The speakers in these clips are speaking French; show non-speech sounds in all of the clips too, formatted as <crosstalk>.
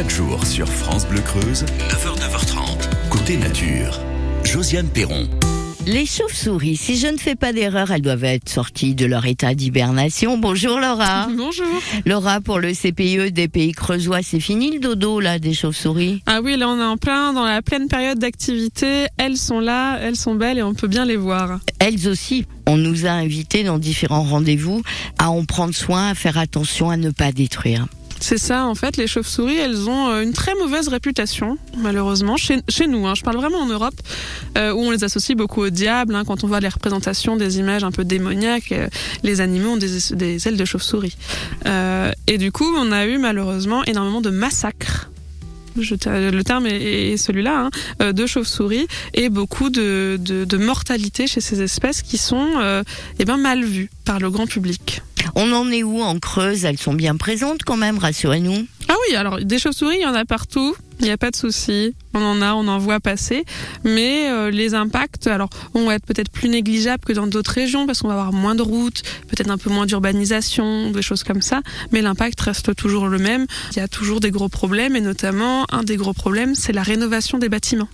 Chaque jour sur France Bleu Creuse, 9h, 9h30, côté nature. Josiane Perron. Les chauves-souris, si je ne fais pas d'erreur, elles doivent être sorties de leur état d'hibernation. Bonjour Laura. Bonjour. Laura, pour le CPE des pays creusois, c'est fini le dodo là des chauves-souris? Ah oui, là on est en plein dans la pleine période d'activité. Elles sont là, elles sont belles et on peut bien les voir. Elles aussi, on nous a invités dans différents rendez-vous à en prendre soin, à faire attention à ne pas détruire. C'est ça, en fait, les chauves-souris, elles ont euh, une très mauvaise réputation, malheureusement, chez, nous. Hein, je parle vraiment en Europe, euh, où on les associe beaucoup au diable. Hein, quand on voit les représentations des images un peu démoniaques, euh, les animaux ont des, ailes de chauve-souris. Et du coup, on a eu malheureusement énormément de massacres. Le terme est, celui-là, hein, de chauves-souris, et beaucoup de, mortalité chez ces espèces qui sont euh, eh ben, mal vues par le grand public. On en est où en Creuse? Elles sont bien présentes quand même, rassurez-nous. Ah oui, alors des chauves-souris, il y en a partout. Il n'y a pas de souci. On en a, on en voit passer. Mais euh, les impacts, alors, vont être peut-être plus négligeables que dans d'autres régions parce qu'on va avoir moins de routes, peut-être un peu moins d'urbanisation, des choses comme ça. Mais l'impact reste toujours le même. Il y a toujours des gros problèmes et notamment, un des gros problèmes, c'est la rénovation des bâtiments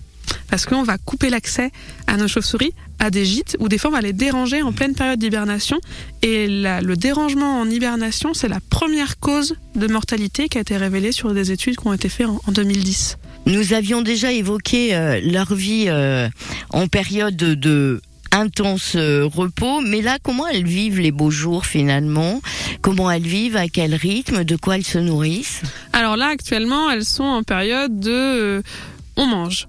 parce qu'on va couper l'accès à nos chauves-souris, à des gîtes, où des fois on va les déranger en pleine période d'hibernation. Et la, le dérangement en hibernation, c'est la première cause de mortalité qui a été révélée sur des études qui ont été faites en, en 2010. Nous avions déjà évoqué euh, leur vie euh, en période de, intense euh, repos, mais là, comment elles vivent les beaux jours finalement? Comment elles vivent? À quel rythme? De quoi elles se nourrissent? Alors là, actuellement, elles sont en période de... On mange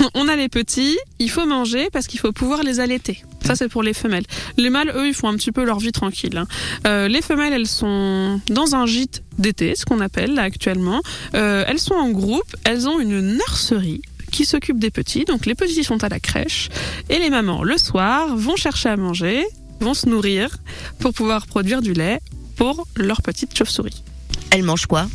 <laughs> on a les petits, il faut manger parce qu'il faut pouvoir les allaiter. Ça, c'est pour les femelles. Les mâles, eux, ils font un petit peu leur vie tranquille. Hein. Euh, les femelles, elles sont dans un gîte d'été, ce qu'on appelle là actuellement. Euh, elles sont en groupe, elles ont une nurserie qui s'occupe des petits. Donc les petits sont à la crèche et les mamans, le soir, vont chercher à manger, vont se nourrir pour pouvoir produire du lait pour leurs petites chauves-souris. Elles mangent quoi?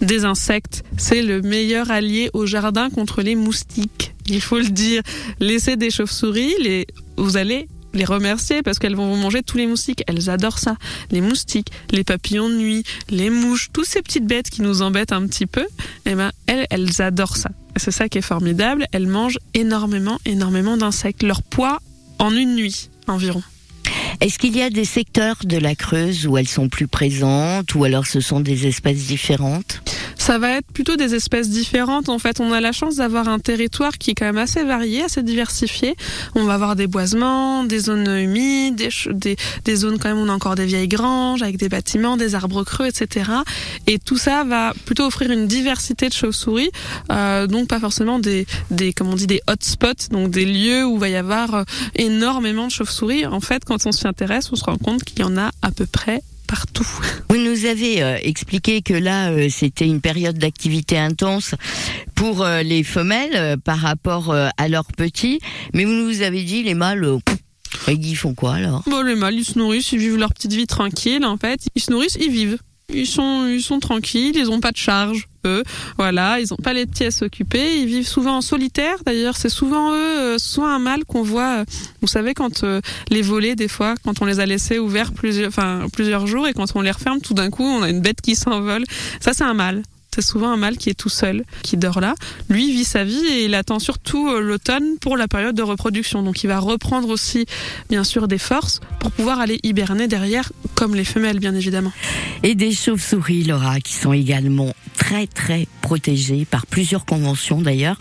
Des insectes. C'est le meilleur allié au jardin contre les moustiques il faut le dire. Laissez des chauves-souris, les... vous allez les remercier parce qu'elles vont vous manger tous les moustiques. Elles adorent ça. Les moustiques, les papillons de nuit, les mouches, toutes ces petites bêtes qui nous embêtent un petit peu, eh ben, elles, elles adorent ça. C'est ça qui est formidable. Elles mangent énormément, énormément d'insectes. Leur poids en une nuit environ. Est-ce qu'il y a des secteurs de la Creuse où elles sont plus présentes ou alors ce sont des espèces différentes? Ça va être plutôt des espèces différentes. En fait, on a la chance d'avoir un territoire qui est quand même assez varié, assez diversifié. On va avoir des boisements, des zones humides, des, zones quand même où on a encore des vieilles granges avec des bâtiments, des arbres creux, etc. Et tout ça va plutôt offrir une diversité de chauves-souris, euh, donc pas forcément des, des, comme on dit, des hotspots, donc des lieux où va y avoir énormément de chauves-souris. En fait, quand on s'y intéresse, on se rend compte qu'il y en a à peu près Vous nous avez euh, expliqué que là, euh, c'était une période d'activité intense pour euh, les femelles par rapport à leurs petits, mais vous nous avez dit les mâles. ils font quoi alors? Bon, les mâles, ils se nourrissent, ils vivent leur petite vie tranquille. En fait, ils se nourrissent, ils vivent. Ils sont, ils sont tranquilles, ils ont pas de charge. Eux, voilà, ils ont pas les petits à s'occuper. Ils vivent souvent en solitaire. D'ailleurs, c'est souvent eux, soit un mâle qu'on voit. Vous savez, quand euh, les volets, des fois, quand on les a laissés ouverts plusieurs, enfin plusieurs jours, et quand on les referme, tout d'un coup, on a une bête qui s'envole. Ça, c'est un mâle c'est souvent un mâle qui est tout seul, qui dort là. Lui vit sa vie et il attend surtout l'automne pour la période de reproduction. Donc il va reprendre aussi, bien sûr, des forces pour pouvoir aller hiberner derrière, comme les femelles, bien évidemment. Et des chauves-souris, Laura, qui sont également très très protégées par plusieurs conventions d'ailleurs.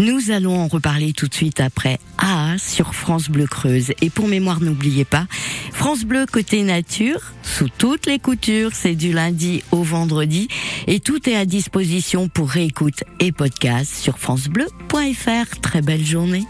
Nous allons en reparler tout de suite après AA sur France Bleu Creuse. Et pour mémoire, n'oubliez pas, France Bleu côté nature, sous toutes les coutures, c'est du lundi au vendredi. Et tout est à disposition pour réécoute et podcast sur francebleu.fr. Très belle journée.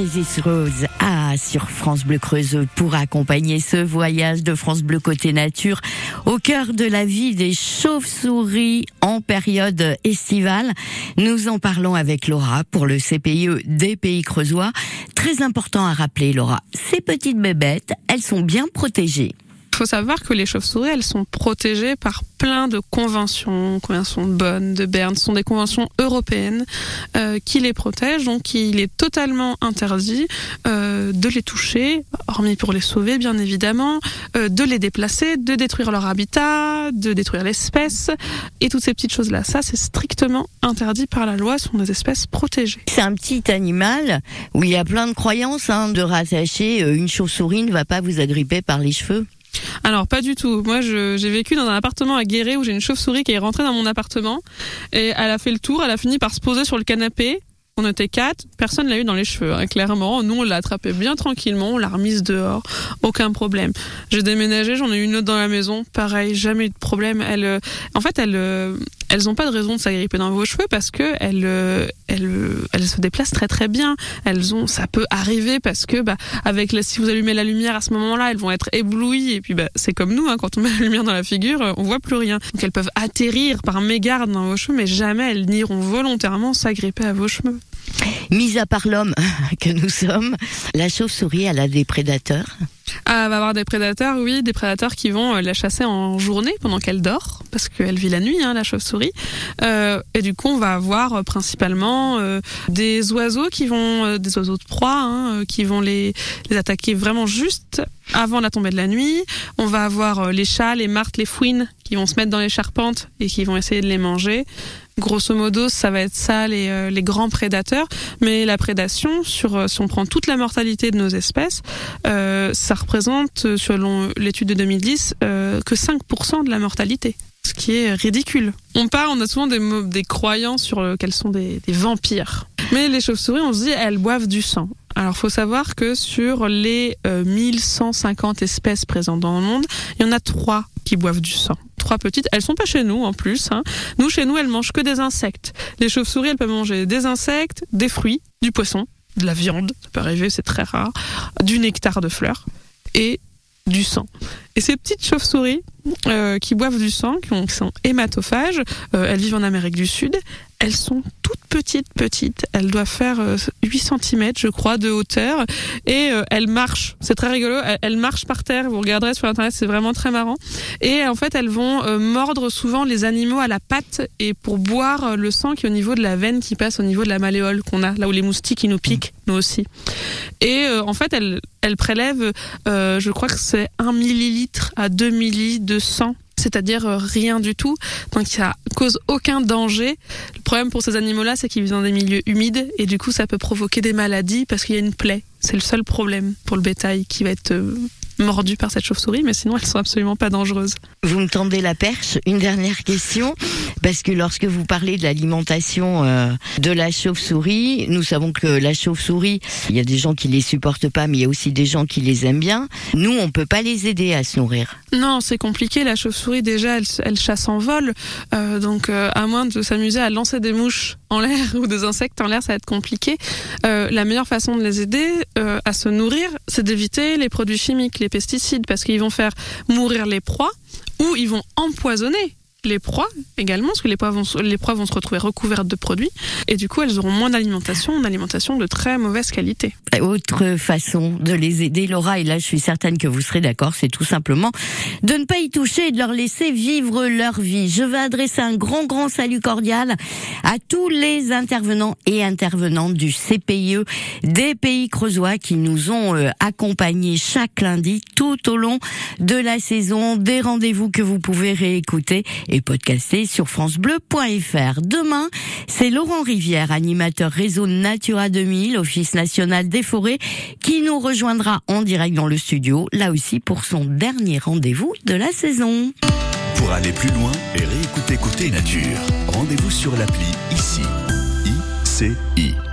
Isis Rose à sur France Bleu Creuse pour accompagner ce voyage de France Bleu côté nature au cœur de la vie des chauves-souris en période estivale. Nous en parlons avec Laura pour le CPIE des Pays Creusois. Très important à rappeler, Laura, ces petites bébêtes, elles sont bien protégées faut savoir que les chauves-souris, elles sont protégées par plein de conventions, conventions de Bonn, de Berne, ce sont des conventions européennes euh, qui les protègent. Donc, il est totalement interdit euh, de les toucher, hormis pour les sauver, bien évidemment, euh, de les déplacer, de détruire leur habitat, de détruire l'espèce et toutes ces petites choses-là. Ça, c'est strictement interdit par la loi. Ce sont des espèces protégées. C'est un petit animal où il y a plein de croyances hein, de rattacher une chauve-souris ne va pas vous agripper par les cheveux. Alors pas du tout. Moi, j'ai vécu dans un appartement à Guéret où j'ai une chauve-souris qui est rentrée dans mon appartement et elle a fait le tour. Elle a fini par se poser sur le canapé. On était quatre, personne l'a eu dans les cheveux, hein, clairement. Nous, on l'a attrapée bien tranquillement, on l'a remise dehors, aucun problème. J'ai déménagé, j'en ai une autre dans la maison, pareil, jamais eu de problème. Elle, euh, en fait, elle, euh, elles n'ont pas de raison de s'agripper dans vos cheveux parce que elles, euh, elles, se déplacent très très bien. Elles ont, ça peut arriver parce que, bah, avec si vous allumez la lumière à ce moment-là, elles vont être éblouies et puis, bah, c'est comme nous, hein, quand on met la lumière dans la figure, on voit plus rien. Donc elles peuvent atterrir par mégarde dans vos cheveux, mais jamais elles n'iront volontairement s'agripper à vos cheveux. Mis à part l'homme <laughs> que nous sommes, la chauve-souris, elle a des prédateurs ah, elle va avoir des prédateurs, oui, des prédateurs qui vont euh, la chasser en journée pendant qu'elle dort, parce qu'elle vit la nuit, hein, la chauve-souris. Euh, et du coup, on va avoir euh, principalement des oiseaux qui vont, des oiseaux de proie, hein, qui vont les, les attaquer vraiment juste avant la tombée de la nuit. On va avoir les chats, les martes, les fouines qui vont se mettre dans les charpentes et qui vont essayer de les manger. Grosso modo, ça va être ça les, les grands prédateurs. Mais la prédation, sur, si on prend toute la mortalité de nos espèces, euh, ça représente, selon l'étude de 2010, euh, que 5% de la mortalité. Ce qui est ridicule. On parle, on a souvent des, des sur qu'elles sont des, vampires. Mais les chauves-souris, on se dit, elles boivent du sang. Alors, faut savoir que sur les euh, 1150 espèces présentes dans le monde, il y en a trois qui boivent du sang. Trois petites. Elles sont pas chez nous en plus. Hein. Nous, chez nous, elles mangent que des insectes. Les chauves-souris, elles peuvent manger des insectes, des fruits, du poisson, de la viande, ça peut arriver, c'est très rare, du nectar de fleurs et du sang. Et ces petites chauves-souris euh, qui boivent du sang, qui, sont hématophages, euh, elles vivent en Amérique du Sud, elles sont toutes petites, petites. Elles doivent faire 8 euh, cm, je crois, de hauteur. Et elles marchent. C'est très rigolo. Elles, marchent par terre. Vous regarderez sur Internet, c'est vraiment très marrant. Et en fait, elles vont mordre souvent les animaux à la patte et pour boire le sang qui est au niveau de la veine qui passe au niveau de la malléole qu'on a, là où les moustiques, ils nous piquent, nous aussi. Et en fait, elles, elles prélèvent, je crois que c'est 1 millilitre à 2 millilitres de sang c'est-à-dire euh, rien du tout, donc ça cause aucun danger. Le problème pour ces animaux-là, c'est qu'ils vivent dans des milieux humides et du coup ça peut provoquer des maladies parce qu'il y a une plaie. C'est le seul problème pour le bétail qui va être euh, mordu par cette chauve-souris, mais sinon elles sont absolument pas dangereuses. Vous me tendez la perche. Une dernière question, parce que lorsque vous parlez de l'alimentation euh, de la chauve-souris, nous savons que la chauve-souris, il y a des gens qui les supportent pas, mais il y a aussi des gens qui les aiment bien. Nous, on peut pas les aider à se nourrir. Non, c'est compliqué. La chauve-souris, déjà, elle, elle, chasse en vol, euh, donc euh, à moins de s'amuser à lancer des mouches en l'air <laughs> ou des insectes en l'air, ça va être compliqué. Euh, la meilleure façon de les aider euh, à se nourrir, c'est d'éviter les produits chimiques, les pesticides, parce qu'ils vont faire mourir les proies ou ils vont empoisonner les proies également, parce que les proies, vont, les proies vont se retrouver recouvertes de produits, et du coup elles auront moins d'alimentation, une alimentation de très mauvaise qualité. Autre façon de les aider, Laura, et là je suis certaine que vous serez d'accord, c'est tout simplement de ne pas y toucher et de leur laisser vivre leur vie. Je vais adresser un grand, grand salut cordial à tous les intervenants et intervenantes du CPIE des pays creusois qui nous ont euh, accompagnés chaque lundi tout au long de la saison, des rendez-vous que vous pouvez réécouter et podcaster sur francebleu.fr. Demain, c'est Laurent Rivière, animateur réseau Natura 2000, Office national des forêts, qui nous rejoindra en direct dans le studio, là aussi pour son dernier rendez-vous de la saison. Pour aller plus loin et réécouter Côté Nature, rendez-vous sur l'appli ICI. ICI.